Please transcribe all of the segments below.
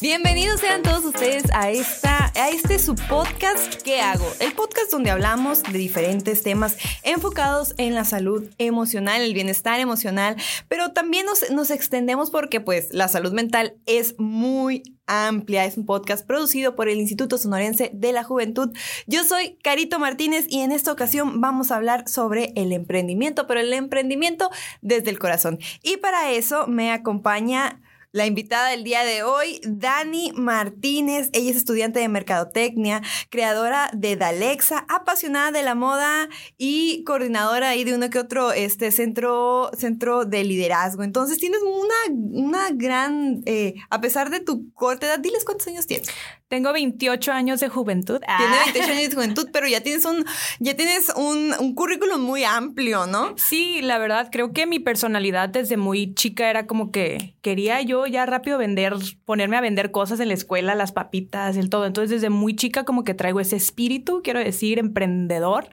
Bienvenidos sean todos ustedes a esta a este su podcast ¿Qué hago? El podcast donde hablamos de diferentes temas enfocados en la salud emocional, el bienestar emocional, pero también nos, nos extendemos porque pues la salud mental es muy amplia. Es un podcast producido por el Instituto Sonorense de la Juventud. Yo soy Carito Martínez y en esta ocasión vamos a hablar sobre el emprendimiento, pero el emprendimiento desde el corazón. Y para eso me acompaña la invitada del día de hoy, Dani Martínez. Ella es estudiante de Mercadotecnia, creadora de Dalexa, apasionada de la moda y coordinadora ahí de uno que otro este, centro, centro de liderazgo. Entonces tienes una, una gran, eh, a pesar de tu corta edad, diles cuántos años tienes. Tengo 28 años de juventud. Tienes 28 ah. años de juventud, pero ya tienes un, ya tienes un, un currículum muy amplio, ¿no? Sí, la verdad, creo que mi personalidad desde muy chica era como que quería yo ya rápido vender, ponerme a vender cosas en la escuela, las papitas, el todo. Entonces, desde muy chica como que traigo ese espíritu, quiero decir, emprendedor.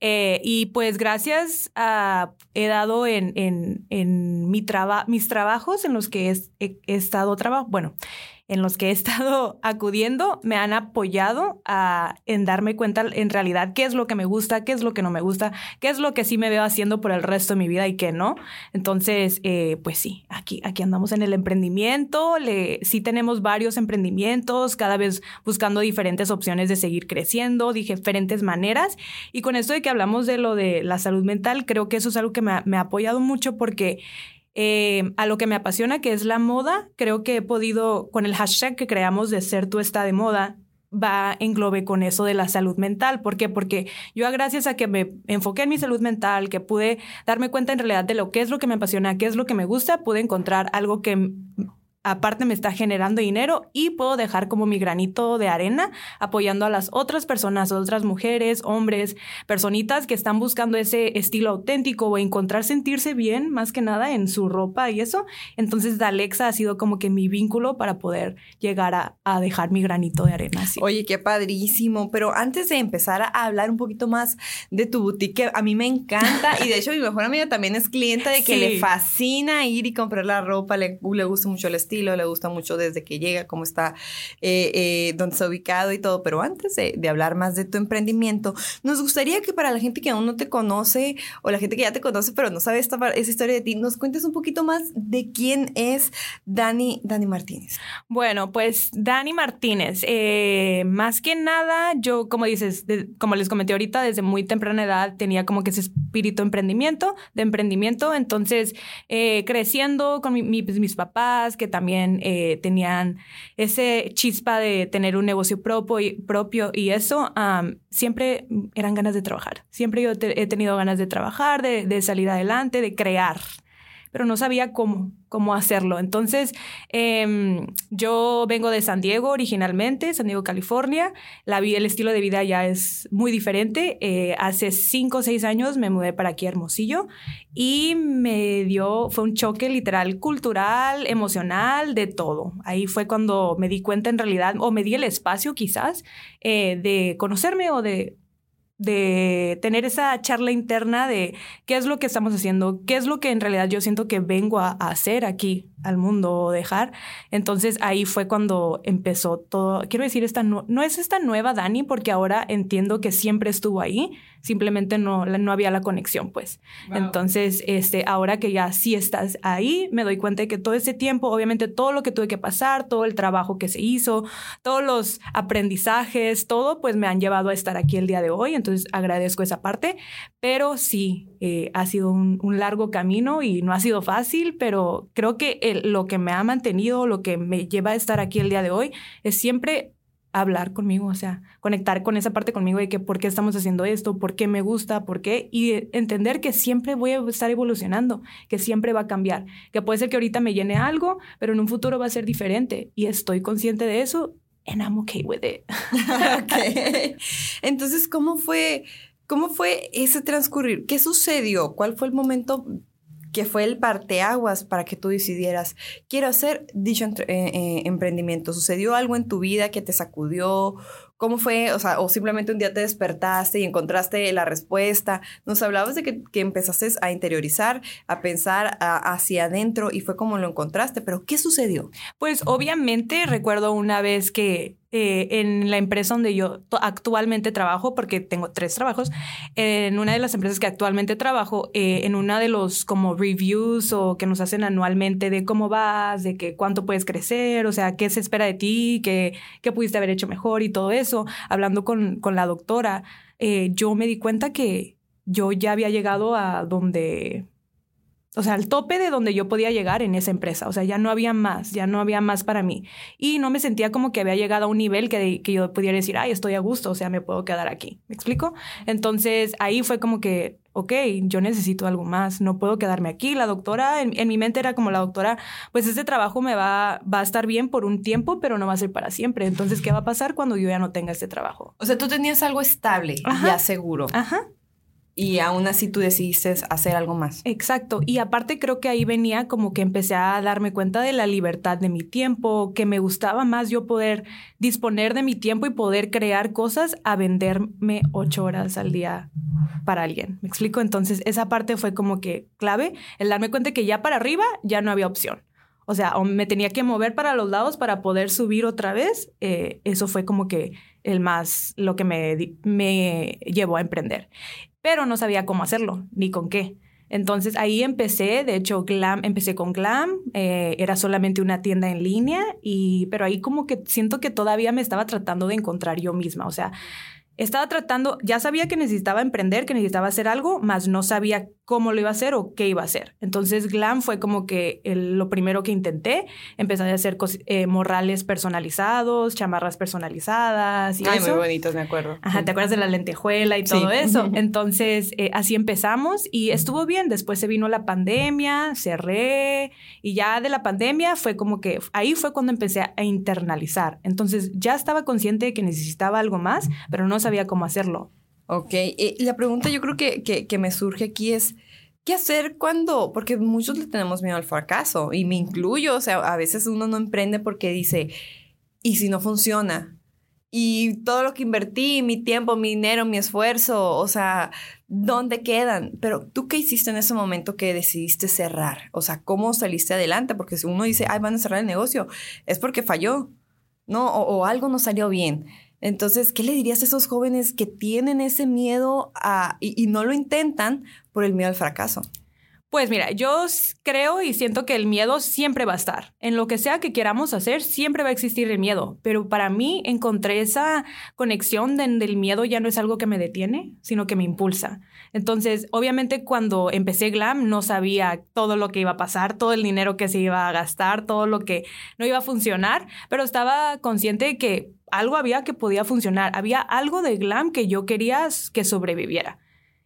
Eh, y pues gracias a, he dado en, en, en mi traba, mis trabajos en los que he, he estado trabajando, bueno, en los que he estado acudiendo me han apoyado a, en darme cuenta en realidad qué es lo que me gusta, qué es lo que no me gusta, qué es lo que sí me veo haciendo por el resto de mi vida y qué no. Entonces, eh, pues sí, aquí, aquí andamos en el emprendimiento, le, sí tenemos varios emprendimientos, cada vez buscando diferentes opciones de seguir creciendo, diferentes maneras. Y con esto de que hablamos de lo de la salud mental, creo que eso es algo que me ha apoyado mucho porque eh, a lo que me apasiona, que es la moda. Creo que he podido, con el hashtag que creamos de ser tú está de moda, va englobe con eso de la salud mental. ¿Por qué? Porque yo gracias a que me enfoqué en mi salud mental, que pude darme cuenta en realidad de lo que es lo que me apasiona, qué es lo que me gusta, pude encontrar algo que aparte me está generando dinero y puedo dejar como mi granito de arena apoyando a las otras personas, otras mujeres, hombres, personitas que están buscando ese estilo auténtico o encontrar sentirse bien más que nada en su ropa y eso. Entonces Alexa ha sido como que mi vínculo para poder llegar a, dejar mi granito de arena. Oye, qué padrísimo. Pero antes de empezar a hablar un poquito más de tu boutique, a mí me encanta y de hecho mi mejor amiga también es clienta de que le fascina ir y comprar la ropa, le, le gusta mucho el estilo estilo, le gusta mucho desde que llega, cómo está, eh, eh, dónde está ubicado y todo. Pero antes de, hablar más de tu emprendimiento, nos gustaría que para la gente que aún no te conoce o la gente que ya te conoce pero no sabe esta, esa historia de ti, nos cuentes un poquito más de quién es Dani, Dani Martínez. Bueno, pues Dani Martínez, eh, más que nada, yo, como dices, como les comenté ahorita, desde muy temprana edad tenía como que ese espíritu de emprendimiento, de emprendimiento, entonces creciendo con pues, mis papás, que también también eh, tenían ese chispa de tener un negocio propio y, propio y eso, siempre eran ganas de trabajar. Siempre yo he tenido ganas de trabajar, de, de salir adelante, de crear pero no sabía cómo, cómo hacerlo. Entonces, em, yo vengo de San Diego originalmente, San Diego, California. La el estilo de vida ya es muy diferente. Eh, hace cinco o seis años me mudé para aquí Hermosillo y me dio, fue un choque literal cultural, emocional, de todo. Ahí fue cuando me di cuenta en realidad, o me di el espacio quizás, eh, de conocerme o de de tener esa charla interna de qué es lo que estamos haciendo, qué es lo que en realidad yo siento que vengo a, hacer aquí al mundo o dejar. Entonces ahí fue cuando empezó todo. Quiero decir, esta no, no es esta nueva Dani porque ahora entiendo que siempre estuvo ahí, simplemente no, no había la conexión, pues. Entonces, este, ahora que ya sí estás ahí, me doy cuenta de que todo ese tiempo, obviamente todo lo que tuve que pasar, todo el trabajo que se hizo, todos los aprendizajes, todo, pues me han llevado a estar aquí el día de hoy. Entonces, agradezco esa parte, pero sí, eh, ha sido un, un, largo camino y no ha sido fácil, pero creo que lo que me ha mantenido, lo que me lleva a estar aquí el día de hoy, es siempre hablar conmigo, o sea, conectar con esa parte conmigo de que por qué estamos haciendo esto, por qué me gusta, por qué, y entender que siempre voy a estar evolucionando, que siempre va a cambiar, que puede ser que ahorita me llene algo, pero en un futuro va a ser diferente, y estoy consciente de eso, and I'm okay with it. okay. Entonces, ¿cómo fue, cómo fue ese transcurrir? ¿Qué sucedió? ¿Cuál fue el momento que fue el parteaguas para que tú decidieras, quiero hacer dicho eh, eh, emprendimiento? ¿Sucedió algo en tu vida que te sacudió? ¿Cómo fue? O sea, o simplemente un día te despertaste y encontraste la respuesta. Nos hablabas de que, que empezaste a interiorizar, a pensar hacia adentro y fue como lo encontraste, pero ¿qué sucedió? Pues obviamente recuerdo una vez que eh, en la empresa donde yo actualmente trabajo, porque tengo tres trabajos, en una de las empresas que actualmente trabajo, eh, en una de los como reviews o que nos hacen anualmente de cómo vas, de que cuánto puedes crecer, o sea, qué se espera de ti, qué, qué pudiste haber hecho mejor y todo eso hablando con, la doctora, eh, yo me di cuenta que yo ya había llegado a donde, o sea, al tope de donde yo podía llegar en esa empresa. O sea, ya no había más, ya no había más para mí. Y no me sentía como que había llegado a un nivel que, que yo pudiera decir, ay, estoy a gusto, o sea, me puedo quedar aquí. ¿Me explico? Entonces ahí fue como que ok, yo necesito algo más, no puedo quedarme aquí. La doctora, en, mi mente era como la doctora, pues este trabajo me va, va a estar bien por un tiempo, pero no va a ser para siempre. Entonces, ¿qué va a pasar cuando yo ya no tenga este trabajo? O sea, tú tenías algo estable, ya seguro. Ajá y aún así tú decidiste hacer algo más. Exacto. Y aparte creo que ahí venía como que empecé a darme cuenta de la libertad de mi tiempo, que me gustaba más yo poder disponer de mi tiempo y poder crear cosas a venderme ocho horas al día para alguien. ¿Me explico? Entonces esa parte fue como que clave, el darme cuenta que ya para arriba ya no había opción. O sea, o me tenía que mover para los lados para poder subir otra vez. Eh, eso fue como que el más, lo que me, me llevó a emprender pero no sabía cómo hacerlo ni con qué. Entonces ahí empecé, de hecho, Glam, empecé con Glam, eh, era solamente una tienda en línea, y, pero ahí como que siento que todavía me estaba tratando de encontrar yo misma, o sea, estaba tratando, ya sabía que necesitaba emprender, que necesitaba hacer algo, más no sabía cómo lo iba a hacer o qué iba a hacer. Entonces Glam fue como que lo primero que intenté. Empecé a hacer eh, morrales personalizados, chamarras personalizadas. Y Ay, muy bonitos, me acuerdo. Ajá, ¿te acuerdas de la lentejuela y todo eso? Entonces eh, así empezamos y estuvo bien. Después se vino la pandemia, cerré y ya de la pandemia fue como que ahí fue cuando empecé a internalizar. Entonces ya estaba consciente de que necesitaba algo más, pero no sabía cómo hacerlo. Ok, y la pregunta yo creo que, que, me surge aquí es, ¿qué hacer cuando? Porque muchos le tenemos miedo al fracaso y me incluyo, o sea, a veces uno no emprende porque dice, ¿y si no funciona? Y todo lo que invertí, mi tiempo, mi dinero, mi esfuerzo, o sea, ¿dónde quedan? Pero tú qué hiciste en ese momento que decidiste cerrar? O sea, ¿cómo saliste adelante? Porque si uno dice, ay, van a cerrar el negocio, es porque falló, ¿no? o algo no salió bien. Entonces, ¿qué le dirías a esos jóvenes que tienen ese miedo y, no lo intentan por el miedo al fracaso? Pues mira, yo creo y siento que el miedo siempre va a estar. En lo que sea que queramos hacer, siempre va a existir el miedo. Pero para mí encontré esa conexión donde el miedo ya no es algo que me detiene, sino que me impulsa. Entonces, obviamente cuando empecé Glam no sabía todo lo que iba a pasar, todo el dinero que se iba a gastar, todo lo que no iba a funcionar, pero estaba consciente de que algo había que podía funcionar, había algo de glam que yo quería que sobreviviera.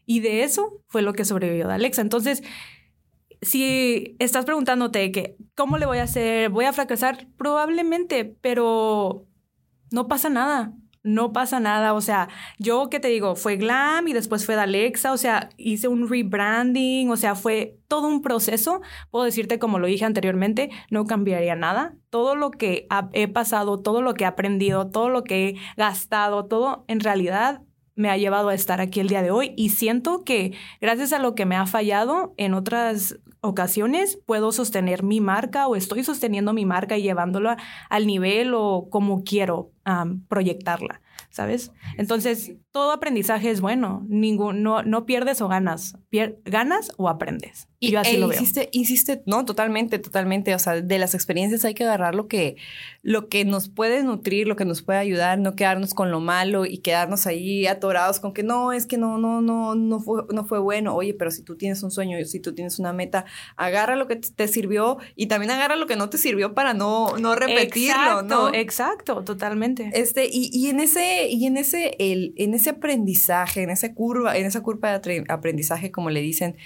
Y de eso fue lo que sobrevivió de Alexa. Entonces, si estás preguntándote que, ¿cómo le voy a hacer? ¿Voy a fracasar? Probablemente, pero no pasa nada no pasa nada. O sea, yo que te digo, fue Glam y después fue de Alexa, o sea, hice un rebranding, o sea, fue todo un proceso. Puedo decirte, como lo dije anteriormente, no cambiaría nada. Todo lo que he pasado, todo lo que he aprendido, todo lo que he gastado, todo en realidad me ha llevado a estar aquí el día de hoy y siento que gracias a lo que me ha fallado en otras ocasiones puedo sostener mi marca o estoy sosteniendo mi marca y llevándola al nivel o como quiero proyectarla. ¿sabes? Entonces, todo aprendizaje es bueno, ningún, no, no pierdes o ganas, ganas o aprendes. Y yo así e lo veo. Insiste, no, totalmente, totalmente, o sea, de las experiencias hay que agarrar lo que, lo que nos puede nutrir, lo que nos puede ayudar, no quedarnos con lo malo y quedarnos ahí atorados con que no, es que no, no, no, no fue, no fue bueno. Oye, pero si tú tienes un sueño, si tú tienes una meta, agarra lo que te sirvió y también agarra lo que no te sirvió para no, no repetirlo, exacto, ¿no? Exacto, totalmente. Este, y, y en ese y en ese, el, en ese aprendizaje, en esa curva, en esa curva de aprendizaje, como le dicen,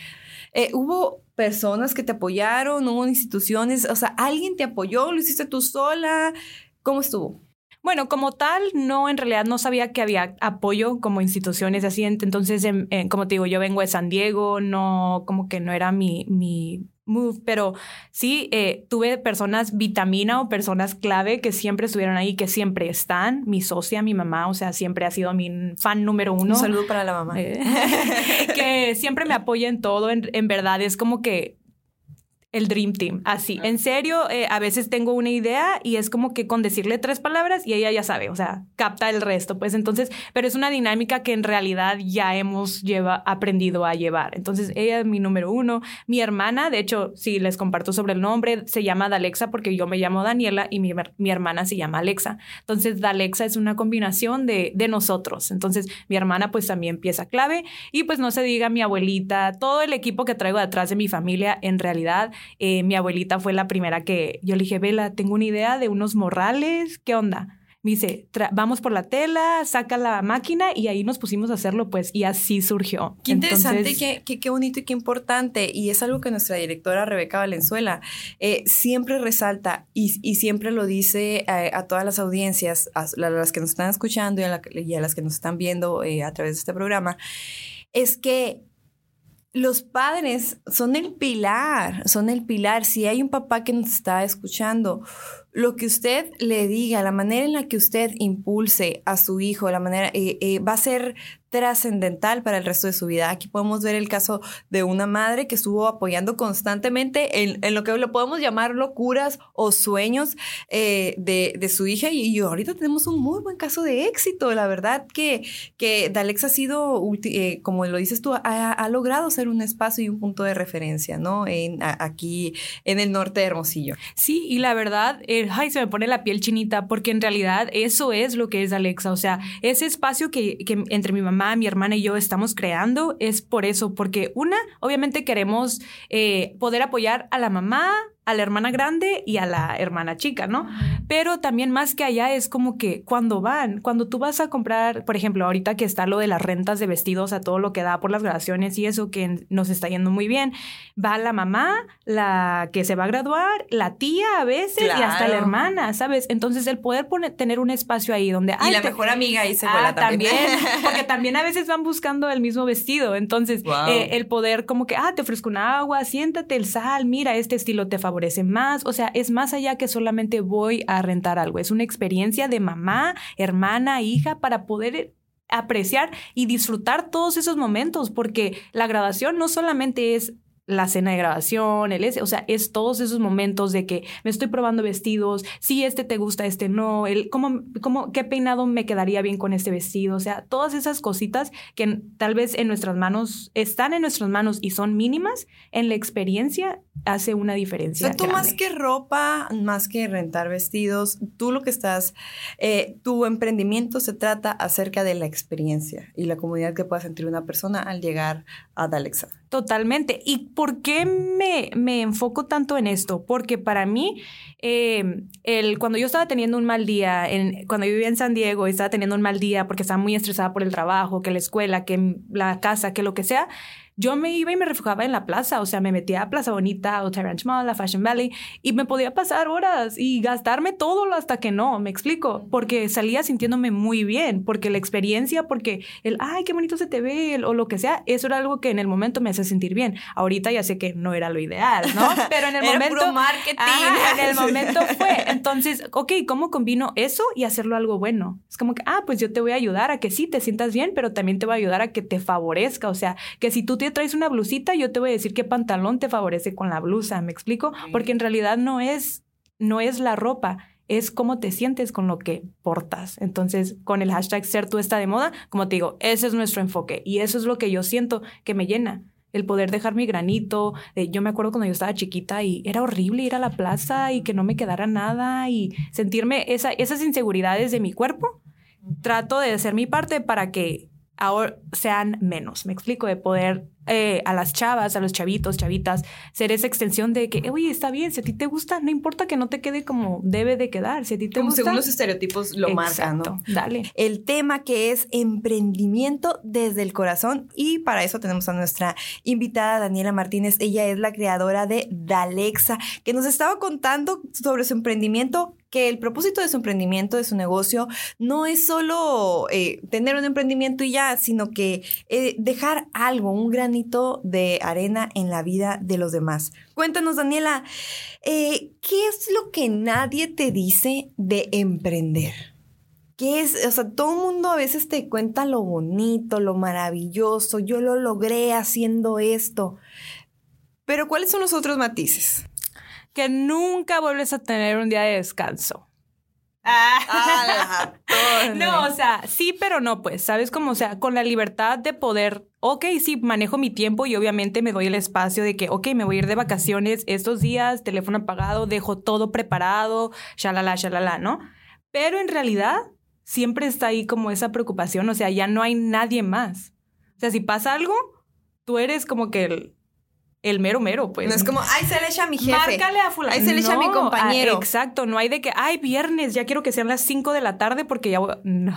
eh, hubo personas que te apoyaron, hubo instituciones, o sea, alguien te apoyó, lo hiciste tú sola, ¿cómo estuvo? Bueno, como tal, no, en realidad no sabía que había apoyo como instituciones así. Entonces, como te digo, yo vengo de San Diego, no, como que no era mi, mi move, pero sí eh, tuve personas vitamina o personas clave que siempre estuvieron ahí, que siempre están. Mi socia, mi mamá, o sea, siempre ha sido mi fan número uno. Un saludo para la mamá. Eh, que siempre me apoya en todo. en verdad, es como que el Dream Team, así. En serio, eh, a veces tengo una idea y es como que con decirle tres palabras y ella ya sabe, o sea, capta el resto, pues entonces, pero es una dinámica que en realidad ya hemos lleva, aprendido a llevar. Entonces, ella es mi número uno. Mi hermana, de hecho, si les comparto sobre el nombre, se llama Dalexa porque yo me llamo Daniela y mi, mi hermana se llama Alexa. Entonces, Dalexa es una combinación de, de nosotros. Entonces, mi hermana pues también pieza clave y pues no se diga mi abuelita, todo el equipo que traigo detrás de mi familia, en realidad eh, mi abuelita fue la primera que yo le dije, Vela, tengo una idea de unos morrales, ¿qué onda? Me dice, vamos por la tela, saca la máquina y ahí nos pusimos a hacerlo, pues, y así surgió. Qué interesante, qué, qué, bonito y qué importante. Y es algo que nuestra directora Rebeca Valenzuela eh, siempre resalta y, y, siempre lo dice eh, a, todas las audiencias, a, las que nos están escuchando y a, y a las que nos están viendo a través de este programa, es que los padres son el pilar, son el pilar. Si hay un papá que nos está escuchando, lo que usted le diga, la manera en la que usted impulse a su hijo, la manera eh, eh, va a ser trascendental para el resto de su vida. Aquí podemos ver el caso de una madre que estuvo apoyando constantemente en, lo que lo podemos llamar locuras o sueños eh, de, su hija y, ahorita tenemos un muy buen caso de éxito. La verdad que, que Dalex ha sido, como lo dices tú, ha, logrado ser un espacio y un punto de referencia, ¿no? En, aquí en el norte de Hermosillo. Sí, y la verdad, eh, ay, se me pone la piel chinita porque en realidad eso es lo que es Alexa, o sea, ese espacio que, que entre mi mamá mi hermana y yo estamos creando es por eso, porque una, obviamente queremos eh, poder apoyar a la mamá, a la hermana grande y a la hermana chica, ¿no? Pero también más que allá es como que cuando van, cuando tú vas a comprar, por ejemplo, ahorita que está lo de las rentas de vestidos a todo lo que da por las graduaciones y eso que nos está yendo muy bien, va la mamá, la que se va a graduar, la tía a veces y hasta la hermana, ¿sabes? Entonces el poder poner, tener un espacio ahí donde... Y la mejor amiga ahí se ah, también. Porque también a veces van buscando el mismo vestido. Entonces eh, el poder como que, ah, te ofrezco un agua, siéntate, el sal, mira, este estilo te favorece más, o sea, es más allá que solamente voy a rentar algo, es una experiencia de mamá, hermana, hija, para poder apreciar y disfrutar todos esos momentos, porque la graduación no solamente es la cena de grabación, el ese, o sea, es todos esos momentos de que me estoy probando vestidos, si este te gusta, este no, el cómo, cómo, qué peinado me quedaría bien con este vestido, o sea, todas esas cositas que tal vez en nuestras manos, están en nuestras manos y son mínimas, en la experiencia hace una diferencia. O sea, tú más que ropa, más que rentar vestidos, tú lo que estás, eh, tu emprendimiento se trata acerca de la experiencia y la comunidad que pueda sentir una persona al llegar a Dalexa. Totalmente. ¿Y por qué me, me enfoco tanto en esto? Porque para mí, eh, el, cuando yo estaba teniendo un mal día, en, cuando yo vivía en San Diego y estaba teniendo un mal día porque estaba muy estresada por el trabajo, que la escuela, que la casa, que lo que sea, yo me iba y me refugiaba en la plaza, o sea, me metía a Plaza Bonita o Ranch Mall, a Fashion Valley, y me podía pasar horas y gastarme todo hasta que no, me explico, porque salía sintiéndome muy bien, porque la experiencia, porque el, ay, qué bonito se te ve, o lo que sea, eso era algo que en el momento me hacía sentir bien. Ahorita ya sé que no era lo ideal, ¿no? Pero en el momento... marketing. en el momento fue. Entonces, ok, ¿cómo combino eso y hacerlo algo bueno? Es como que, ah, pues yo te voy a ayudar a que sí te sientas bien, pero también te voy a ayudar a que te favorezca, o sea, que si tú tienes traes una blusita, yo te voy a decir qué pantalón te favorece con la blusa, ¿me explico? Porque en realidad no es, no es la ropa, es cómo te sientes con lo que portas. Entonces, con el hashtag ser tú está de moda, como te digo, ese es nuestro enfoque y eso es lo que yo siento que me llena. El poder dejar mi granito. yo me acuerdo cuando yo estaba chiquita y era horrible ir a la plaza y que no me quedara nada y sentirme esa, esas inseguridades de mi cuerpo. Trato de hacer mi parte para que ahora sean menos. Me explico, de poder eh, a las chavas, a los chavitos, chavitas, ser esa extensión de que, oye, está bien, si a ti te gusta, no importa que no te quede como debe de quedar, si a ti te como gusta. según los estereotipos lo marcan, ¿no? Dale. El tema que es emprendimiento desde el corazón y para eso tenemos a nuestra invitada Daniela Martínez. Ella es la creadora de Dalexa, que nos estaba contando sobre su emprendimiento que el propósito de su emprendimiento, de su negocio, no es solo eh, tener un emprendimiento y ya, sino que eh, dejar algo, un granito de arena en la vida de los demás. Cuéntanos, Daniela, eh, ¿qué es lo que nadie te dice de emprender? ¿Qué es? O sea, todo el mundo a veces te cuenta lo bonito, lo maravilloso, yo lo logré haciendo esto. Pero ¿cuáles son los otros matices? Que nunca vuelves a tener un día de descanso. Ah, no, o sea, sí, pero no, pues, ¿sabes cómo? O sea, con la libertad de poder, ok, sí, manejo mi tiempo y obviamente me doy el espacio de que, ok, me voy a ir de vacaciones estos días, teléfono apagado, dejo todo preparado, shalala, shalala, ¿no? Pero en realidad siempre está ahí como esa preocupación, o sea, ya no hay nadie más. O sea, si pasa algo, tú eres como que el, el mero mero, pues. No es como, ay, se le echa a mi jefe. Márcale a fulano. Ay, se le echa a mi compañero. ah, exacto, no hay de que, ay, viernes, ya quiero que sean las 5 de la tarde porque ya voy... No,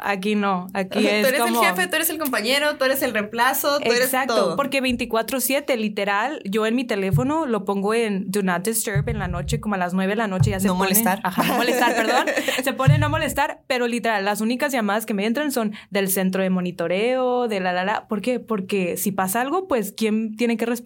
aquí no, aquí tú es eres como... el jefe, tú eres el compañero, tú eres el reemplazo, tú Exacto, eres todo. porque 24/7, literal, yo en mi teléfono lo pongo en Do Not Disturb en la noche, como a las 9 de la noche ya se No pone- molestar. Ajá, no molestar, perdón. Se pone no molestar, pero literal, las únicas llamadas que me entran son del centro de monitoreo, de la la la. ¿Por qué? Porque si pasa algo, pues ¿quién tiene que responder?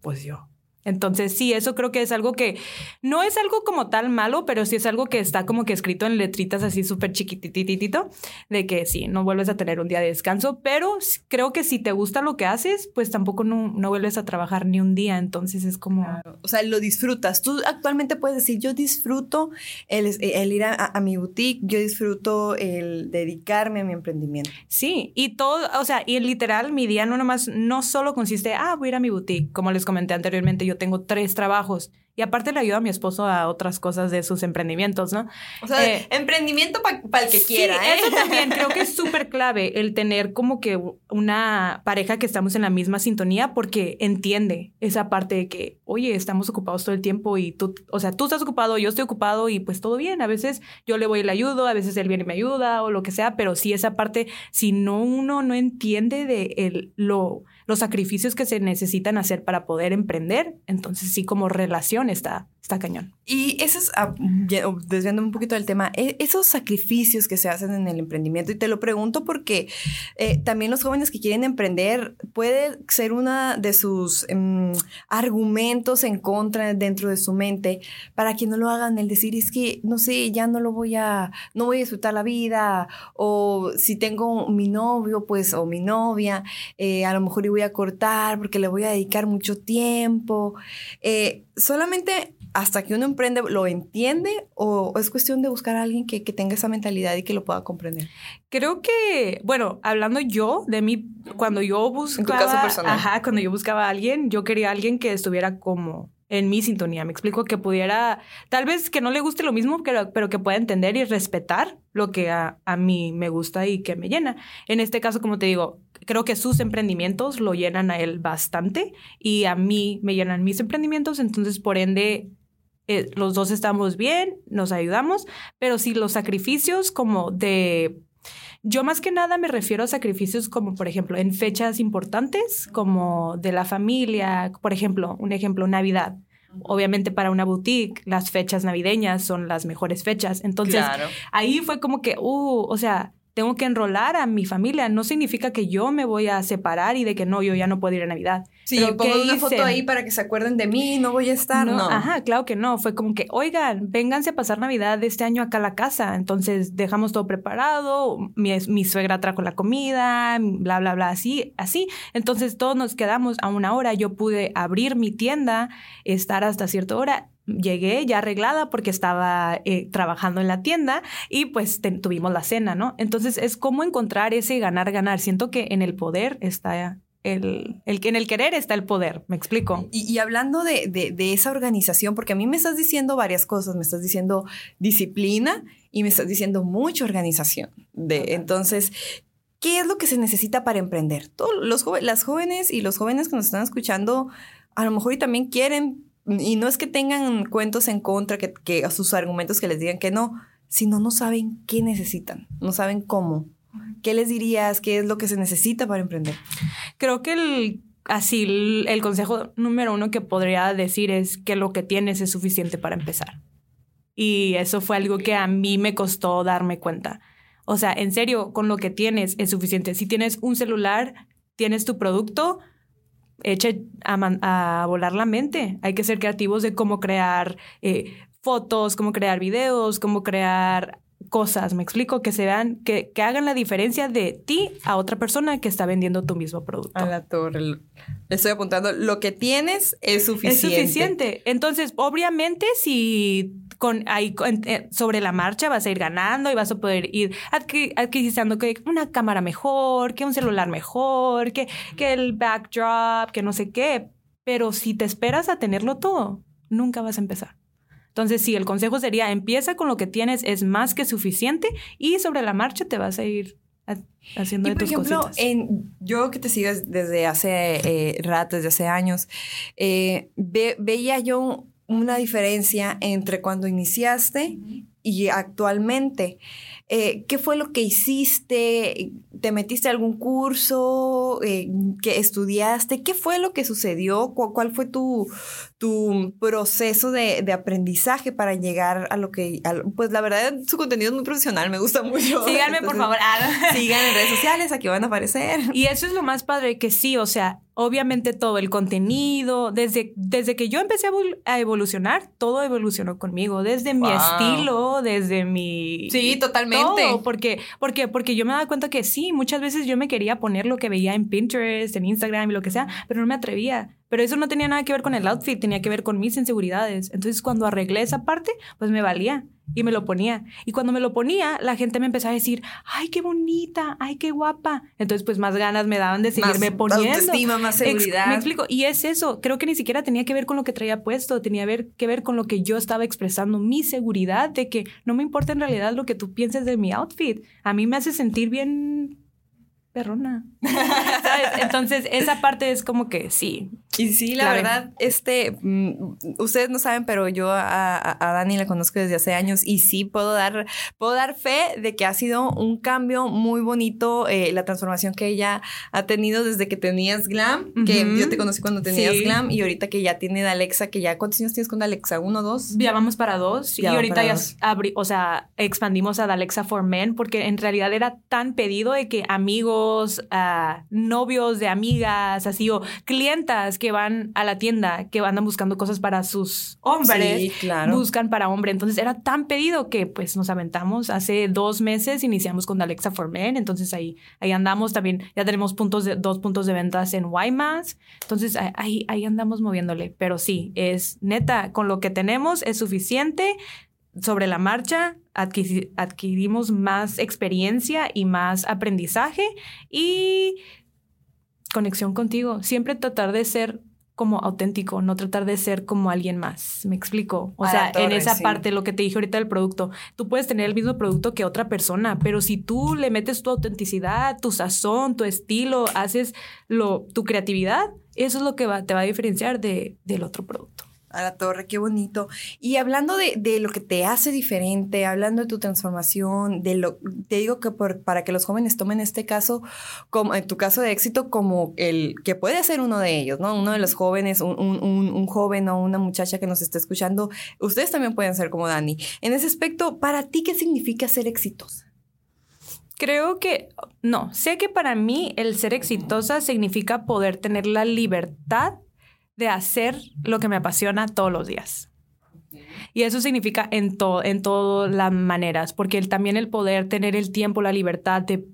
Pues yo. Entonces, sí, eso creo que es algo que no es algo como tal malo, pero sí es algo que está como que escrito en letritas así súper chiquitititito, de que sí, no vuelves a tener un día de descanso, pero creo que si te gusta lo que haces, pues tampoco no, no vuelves a trabajar ni un día, entonces es como... O sea, lo disfrutas. Tú actualmente puedes decir, yo disfruto el, el ir a, a mi boutique, yo disfruto el dedicarme a mi emprendimiento. Sí, y todo, o sea, y literal, mi día no nomás, no solo consiste, ah, voy a ir a mi boutique, como les comenté anteriormente, yo tengo tres trabajos. Y aparte le ayudo a mi esposo a otras cosas de sus emprendimientos, ¿no? O sea, Eh, emprendimiento para el que Sí, quiera, ¿eh? eso también creo que es súper clave, el tener como que una pareja que estamos en la misma sintonía porque entiende esa parte de que, oye, estamos ocupados todo el tiempo y tú, o sea, tú estás ocupado, yo estoy ocupado y pues todo bien. A veces yo le voy y le ayudo, a veces él viene y me ayuda o lo que sea, pero sí esa parte, si no uno no entiende de el, lo, los sacrificios que se necesitan hacer para poder emprender, entonces sí como relación está, está cañón. Y esos, ah, oh, desviando un poquito del tema, e- esos sacrificios que se hacen en el emprendimiento, y te lo pregunto porque eh, también los jóvenes que quieren emprender puede ser una de sus em, argumentos en contra dentro de su mente para que no lo hagan, el decir es que, no sé, ya no lo voy a, no voy a disfrutar la vida, o si tengo mi novio, pues, o mi novia, eh, a lo mejor y voy a cortar porque le voy a dedicar mucho tiempo. Eh, solamente hasta que uno emprende lo entiende o, es cuestión de buscar a alguien que, que tenga esa mentalidad y que lo pueda comprender. Creo que, bueno, hablando yo de mí, cuando yo buscaba, caso personal. ajá, cuando yo buscaba a alguien, yo quería a alguien que estuviera como en mi sintonía. Me explico que pudiera, tal vez que no le guste lo mismo, pero, que pueda entender y respetar lo que a, a mí me gusta y que me llena. En este caso, como te digo, creo que sus emprendimientos lo llenan a él bastante y a mí me llenan mis emprendimientos, entonces por ende eh, los dos estamos bien, nos ayudamos, pero si los sacrificios como de... Yo más que nada me refiero a sacrificios como, por ejemplo, en fechas importantes, como de la familia, por ejemplo, un ejemplo, Navidad. Obviamente para una boutique, las fechas navideñas son las mejores fechas. Entonces, ahí fue como que, uh, o sea, tengo que enrolar a mi familia. No significa que yo me voy a separar y de que no, yo ya no puedo ir a Navidad. Sí, Pero, pongo ¿qué una hice? foto ahí para que se acuerden de mí, no voy a estar, no. Ajá, claro que no. Fue como que, oigan, vénganse a pasar Navidad de este año acá a la casa. Entonces dejamos todo preparado, mi, mi suegra trajo la comida, bla, bla, bla, así, así. Entonces todos nos quedamos a una hora. Yo pude abrir mi tienda, estar hasta cierta hora. Llegué ya arreglada porque estaba eh, trabajando en la tienda y pues te- tuvimos la cena, ¿no? Entonces es como encontrar ese ganar, ganar. Siento que en el poder está el, el, en el querer está el poder, ¿me explico? Y, y hablando de, de- de esa organización, porque a mí me estás diciendo varias cosas, me estás diciendo disciplina y me estás diciendo mucha organización. De, entonces, ¿qué es lo que se necesita para emprender? Todos los las jóvenes y los jóvenes que nos están escuchando, a lo mejor y también quieren, y no es que tengan cuentos en contra, que, que sus argumentos que les digan que no, sino no saben qué necesitan, no saben cómo. ¿Qué les dirías? ¿Qué es lo que se necesita para emprender? Creo que el, así el, el consejo número uno que podría decir es que lo que tienes es suficiente para empezar. Y eso fue algo que a mí me costó darme cuenta. O sea, en serio, con lo que tienes es suficiente. Si tienes un celular, tienes tu producto, eche a, volar la mente. Hay que ser creativos de cómo crear eh, fotos, cómo crear videos, cómo crear cosas, me explico, que se vean, que, que, hagan la diferencia de ti a otra persona que está vendiendo tu mismo producto. A la torre. Le estoy apuntando, lo que tienes es suficiente. Es suficiente. Entonces, obviamente, si con ahí eh, sobre la marcha vas a ir ganando y vas a poder ir adquiriendo que una cámara mejor, que un celular mejor, que, que el backdrop, que no sé qué. Pero si te esperas a tenerlo todo, nunca vas a empezar. Entonces, sí, el consejo sería, empieza con lo que tienes, es más que suficiente y sobre la marcha te vas a ir haciendo y, por ejemplo, En, yo que te sigo desde hace eh, rato, desde hace años, eh, veía yo una diferencia entre cuando iniciaste y actualmente. Eh, ¿Qué fue lo que hiciste? ¿Te metiste a algún curso? Eh, ¿Qué estudiaste? ¿Qué fue lo que sucedió? ¿Cuál, fue tu, tu proceso de, aprendizaje para llegar a lo que... pues la verdad, su contenido es muy profesional, me gusta mucho. Síganme, por favor. Sigan en redes sociales, aquí van a aparecer. Y eso es lo más padre, que sí, o sea, obviamente todo el contenido, desde, desde que yo empecé a evolucionar, todo evolucionó conmigo, desde mi estilo, desde mi... Sí, totalmente. Porque, porque, porque yo me daba cuenta que sí, muchas veces yo me quería poner lo que veía en Pinterest, en Instagram y lo que sea, pero no me atrevía. Pero eso no tenía nada que ver con el outfit, tenía que ver con mis inseguridades. Entonces cuando arreglé esa parte, pues me valía y me lo ponía. Y cuando me lo ponía, la gente me empezaba a decir, ay, qué bonita, ay, qué guapa. Entonces, pues más ganas me daban de seguirme más poniendo. Autoestima, más seguridad. me explico. Y es eso. Creo que ni siquiera tenía que ver con lo que traía puesto, tenía que ver con lo que yo estaba expresando, mi seguridad de que no me importa en realidad lo que tú pienses de mi outfit. A mí me hace sentir bien perrona. Entonces, esa parte es como que sí. Y sí, la verdad, este, mm, ustedes no saben, pero yo a, Dani la conozco desde hace años y sí puedo dar, puedo dar fe de que ha sido un cambio muy bonito, eh, la transformación que ella ha tenido desde que tenías Glam, que yo te conocí cuando tenías Glam y ahorita que ya tiene Alexa, que ya, ¿cuántos años tienes con Alexa? ¿Uno, dos? Ya vamos para dos. y ahorita ya abrí, o sea, expandimos a Alexa for Men porque en realidad era tan pedido de que amigos, novios de amigas, así, o clientas que van a la tienda, que andan buscando cosas para sus hombres, buscan para hombre. Entonces era tan pedido que pues nos aventamos. Hace dos meses iniciamos con Alexa for Men, entonces ahí, ahí andamos también, ya tenemos puntos de, dos puntos de ventas en YMAS, entonces ahí, ahí andamos moviéndole. Pero sí, es neta, con lo que tenemos es suficiente sobre la marcha adquirimos más experiencia y más aprendizaje y conexión contigo. Siempre tratar de ser como auténtico, no tratar de ser como alguien más. Me explico. O sea, en esa parte, lo que te dije ahorita del producto, tú puedes tener el mismo producto que otra persona, pero si tú le metes tu autenticidad, tu sazón, tu estilo, haces lo, tu creatividad, eso es lo que va, te va a diferenciar de, del otro producto a la torre, qué bonito. Y hablando de, de, lo que te hace diferente, hablando de tu transformación, de lo, te digo que para que los jóvenes tomen este caso, como en tu caso de éxito, como el que puede ser uno de ellos, ¿no? Uno de los jóvenes, un, un joven o una muchacha que nos está escuchando, ustedes también pueden ser como Dani. En ese aspecto, ¿para ti qué significa ser exitosa? Creo que, no, sé que para mí el ser exitosa significa poder tener la libertad de hacer lo que me apasiona todos los días. Y eso significa en, todo en todas las maneras, porque también el poder tener el tiempo, la libertad de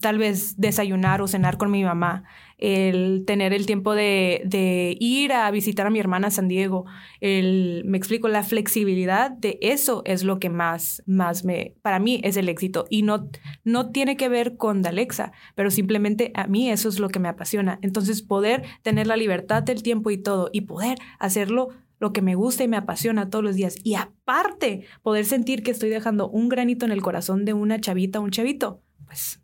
tal vez desayunar o cenar con mi mamá, el tener el tiempo de, ir a visitar a mi hermana San Diego, el, me explico, la flexibilidad de eso es lo que más, más me, para mí es el éxito y no, no tiene que ver con Dalexa, pero simplemente a mí eso es lo que me apasiona. Entonces poder tener la libertad del tiempo y todo y poder hacerlo lo que me gusta y me apasiona todos los días. Y aparte, poder sentir que estoy dejando un granito en el corazón de una chavita, un chavito, pues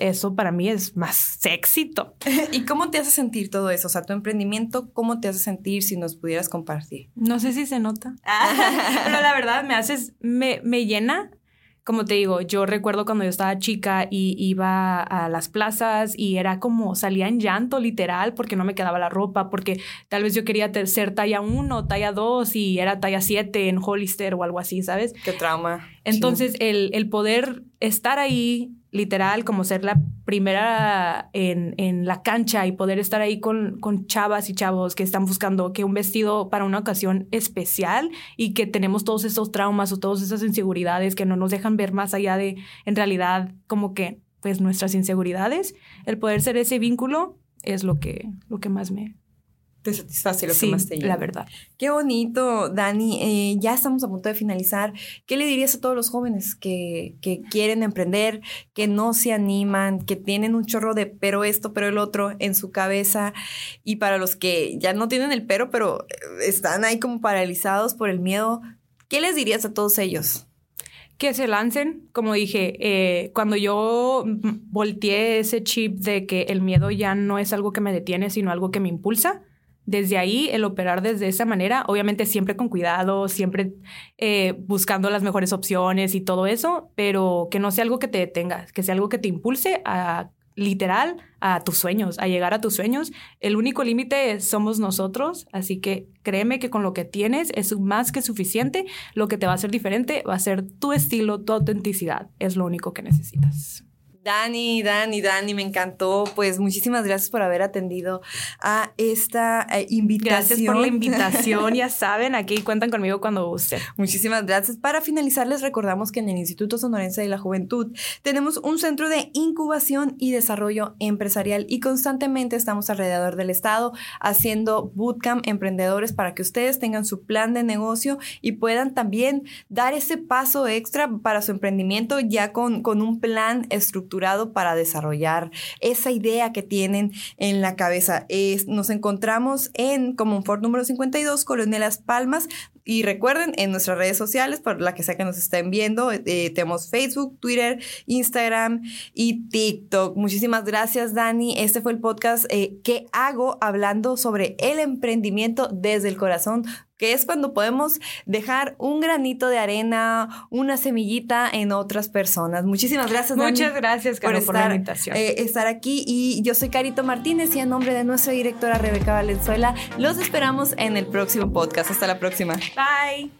eso para mí es más éxito. ¿Y cómo te hace sentir todo eso? O sea, tu emprendimiento, ¿cómo te hace sentir si nos pudieras compartir? No sé si se nota, pero la verdad me haces, me, me llena como te digo, yo recuerdo cuando yo estaba chica y iba a las plazas y era como salía en llanto literal porque no me quedaba la ropa, porque tal vez yo quería ser talla 1, talla 2 y era talla 7 en Hollister o algo así, ¿sabes? Qué trauma. Entonces, el, el poder estar ahí literal, como ser la primera en, en, la cancha y poder estar ahí con, con chavas y chavos que están buscando que un vestido para una ocasión especial y que tenemos todos esos traumas o todas esas inseguridades que no nos dejan ver más allá de, en realidad, como que, pues nuestras inseguridades, el poder ser ese vínculo es lo que, lo que más me, te satisface lo que más te llena. La verdad. Qué bonito, Dani. Eh, ya estamos a punto de finalizar. ¿Qué le dirías a todos los jóvenes que, que, quieren emprender, que no se animan, que tienen un chorro de pero esto, pero el otro en su cabeza? Y para los que ya no tienen el pero, pero están ahí como paralizados por el miedo, ¿qué les dirías a todos ellos? que se lancen. Como dije, eh, cuando yo volteé ese chip de que el miedo ya no es algo que me detiene, sino algo que me impulsa, desde ahí, el operar desde esa manera, obviamente siempre con cuidado, siempre eh, buscando las mejores opciones y todo eso, pero que no sea algo que te detenga, que sea algo que te impulse a literal a tus sueños, a llegar a tus sueños. El único límite somos nosotros, así que créeme que con lo que tienes es más que suficiente. Lo que te va a hacer diferente va a ser tu estilo, tu autenticidad. Es lo único que necesitas. Dani, Dani, Dani, me encantó. Pues muchísimas gracias por haber atendido a esta invitación. Eh, gracias por la invitación. ya saben, aquí cuentan conmigo cuando gusten. Muchísimas gracias. Para finalizar, les recordamos que en el Instituto Sonorense de la Juventud tenemos un centro de incubación y desarrollo empresarial y constantemente estamos alrededor del estado haciendo bootcamp emprendedores para que ustedes tengan su plan de negocio y puedan también dar ese paso extra para su emprendimiento ya con, con un plan estructurado para desarrollar esa idea que tienen en la cabeza. nos encontramos en Ford número 52, Colonia Las Palmas. Y recuerden, en nuestras redes sociales, por la que sea que nos estén viendo, eh, tenemos Facebook, Twitter, Instagram y TikTok. Muchísimas gracias, Dani. Este fue el podcast eh, que hago hablando sobre el emprendimiento desde el corazón que es cuando podemos dejar un granito de arena, una semillita en otras personas. Muchísimas gracias. Muchas gracias, por, estar, la invitación. Eh, estar aquí y yo soy Carito Martínez y en nombre de nuestra directora Rebeca Valenzuela, los esperamos en el próximo podcast. Hasta la próxima. Bye.